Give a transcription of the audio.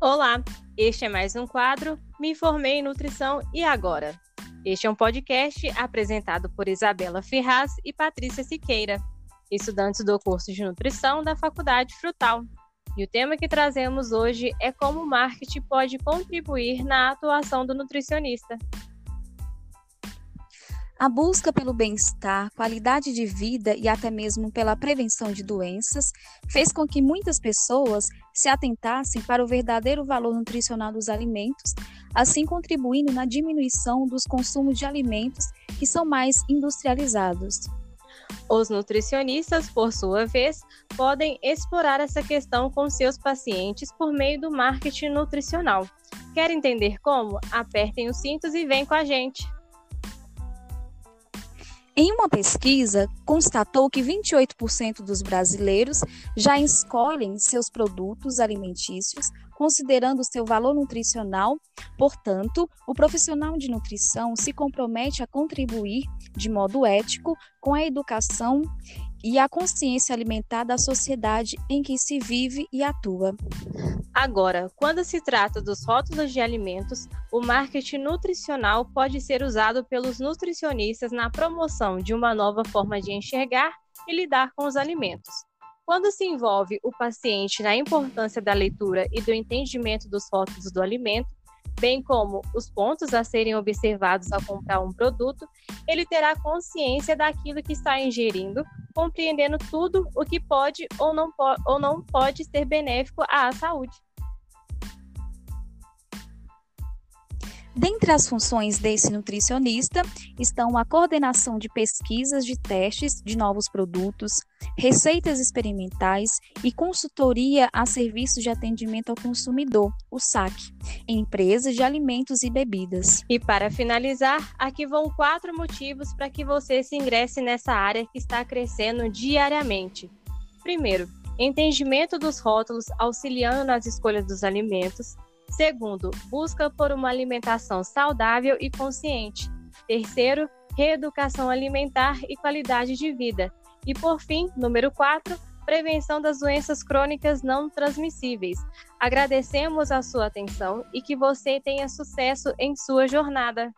Olá, este é mais um quadro Me Formei em Nutrição e Agora. Este é um podcast apresentado por Isabela Ferraz e Patrícia Siqueira, estudantes do curso de nutrição da Faculdade Frutal. E o tema que trazemos hoje é como o marketing pode contribuir na atuação do nutricionista. A busca pelo bem-estar, qualidade de vida e até mesmo pela prevenção de doenças fez com que muitas pessoas se atentassem para o verdadeiro valor nutricional dos alimentos, assim contribuindo na diminuição dos consumos de alimentos que são mais industrializados. Os nutricionistas, por sua vez, podem explorar essa questão com seus pacientes por meio do marketing nutricional. Quer entender como? Apertem os cintos e vem com a gente! Em uma pesquisa, constatou que 28% dos brasileiros já escolhem seus produtos alimentícios considerando seu valor nutricional. Portanto, o profissional de nutrição se compromete a contribuir de modo ético com a educação e a consciência alimentar da sociedade em que se vive e atua. Agora, quando se trata dos rótulos de alimentos, o marketing nutricional pode ser usado pelos nutricionistas na promoção de uma nova forma de enxergar e lidar com os alimentos. Quando se envolve o paciente na importância da leitura e do entendimento dos rótulos do alimento, bem como os pontos a serem observados ao comprar um produto, ele terá consciência daquilo que está ingerindo, compreendendo tudo o que pode ou não, po ou não pode ser benéfico à saúde. Dentre as funções desse nutricionista estão a coordenação de pesquisas de testes de novos produtos, receitas experimentais e consultoria a serviços de atendimento ao consumidor, o SAC, em empresas de alimentos e bebidas. E para finalizar, aqui vão quatro motivos para que você se ingresse nessa área que está crescendo diariamente. Primeiro, entendimento dos rótulos auxiliando nas escolhas dos alimentos. Segundo, busca por uma alimentação saudável e consciente. Terceiro, reeducação alimentar e qualidade de vida. E por fim, número 4, prevenção das doenças crônicas não transmissíveis. Agradecemos a sua atenção e que você tenha sucesso em sua jornada.